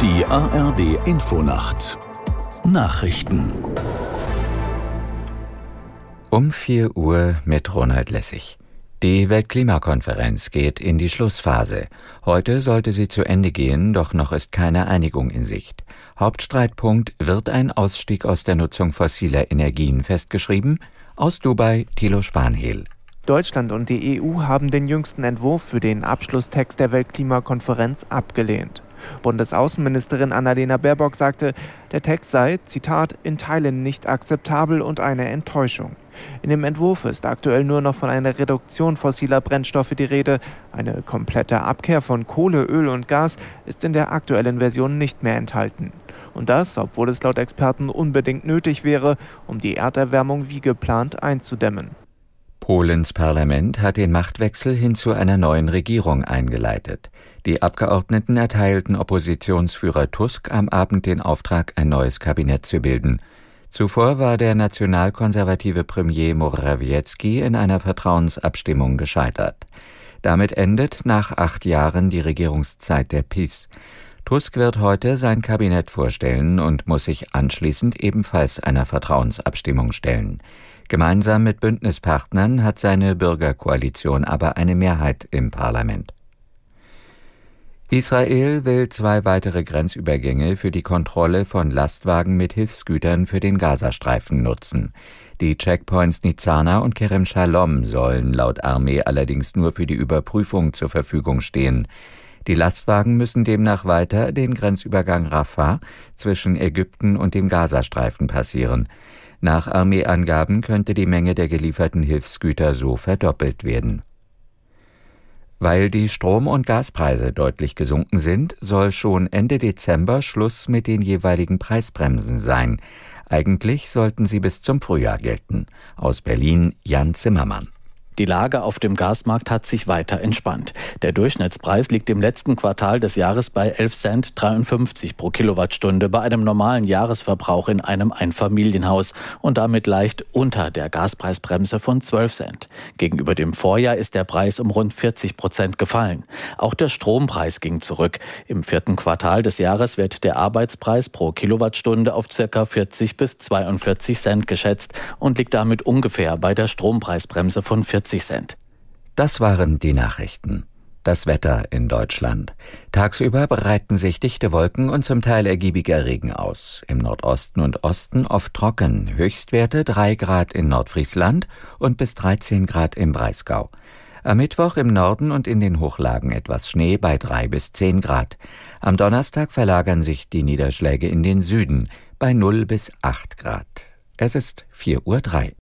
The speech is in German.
Die ARD Infonacht Nachrichten um 4 Uhr mit Ronald Lessig. Die Weltklimakonferenz geht in die Schlussphase. Heute sollte sie zu Ende gehen, doch noch ist keine Einigung in Sicht. Hauptstreitpunkt wird ein Ausstieg aus der Nutzung fossiler Energien festgeschrieben? Aus Dubai Thilo Spanhehl. Deutschland und die EU haben den jüngsten Entwurf für den Abschlusstext der Weltklimakonferenz abgelehnt. Bundesaußenministerin Annalena Baerbock sagte, der Text sei, Zitat, in Teilen nicht akzeptabel und eine Enttäuschung. In dem Entwurf ist aktuell nur noch von einer Reduktion fossiler Brennstoffe die Rede. Eine komplette Abkehr von Kohle, Öl und Gas ist in der aktuellen Version nicht mehr enthalten. Und das, obwohl es laut Experten unbedingt nötig wäre, um die Erderwärmung wie geplant einzudämmen. Polens Parlament hat den Machtwechsel hin zu einer neuen Regierung eingeleitet. Die Abgeordneten erteilten Oppositionsführer Tusk am Abend den Auftrag, ein neues Kabinett zu bilden. Zuvor war der nationalkonservative Premier Morawiecki in einer Vertrauensabstimmung gescheitert. Damit endet nach acht Jahren die Regierungszeit der PiS. Tusk wird heute sein Kabinett vorstellen und muss sich anschließend ebenfalls einer Vertrauensabstimmung stellen. Gemeinsam mit Bündnispartnern hat seine Bürgerkoalition aber eine Mehrheit im Parlament. Israel will zwei weitere Grenzübergänge für die Kontrolle von Lastwagen mit Hilfsgütern für den Gazastreifen nutzen. Die Checkpoints Nizana und Kerem Shalom sollen laut Armee allerdings nur für die Überprüfung zur Verfügung stehen. Die Lastwagen müssen demnach weiter den Grenzübergang Rafah zwischen Ägypten und dem Gazastreifen passieren. Nach Armeeangaben könnte die Menge der gelieferten Hilfsgüter so verdoppelt werden. Weil die Strom- und Gaspreise deutlich gesunken sind, soll schon Ende Dezember Schluss mit den jeweiligen Preisbremsen sein. Eigentlich sollten sie bis zum Frühjahr gelten. Aus Berlin Jan Zimmermann. Die Lage auf dem Gasmarkt hat sich weiter entspannt. Der Durchschnittspreis liegt im letzten Quartal des Jahres bei 11 Cent 53 pro Kilowattstunde bei einem normalen Jahresverbrauch in einem Einfamilienhaus und damit leicht unter der Gaspreisbremse von 12 Cent. Gegenüber dem Vorjahr ist der Preis um rund 40 Prozent gefallen. Auch der Strompreis ging zurück. Im vierten Quartal des Jahres wird der Arbeitspreis pro Kilowattstunde auf ca. 40 bis 42 Cent geschätzt und liegt damit ungefähr bei der Strompreisbremse von 40 50 Cent. Das waren die Nachrichten. Das Wetter in Deutschland. Tagsüber breiten sich dichte Wolken und zum Teil ergiebiger Regen aus. Im Nordosten und Osten oft trocken. Höchstwerte 3 Grad in Nordfriesland und bis 13 Grad im Breisgau. Am Mittwoch im Norden und in den Hochlagen etwas Schnee bei 3 bis 10 Grad. Am Donnerstag verlagern sich die Niederschläge in den Süden bei 0 bis 8 Grad. Es ist 4.03 Uhr.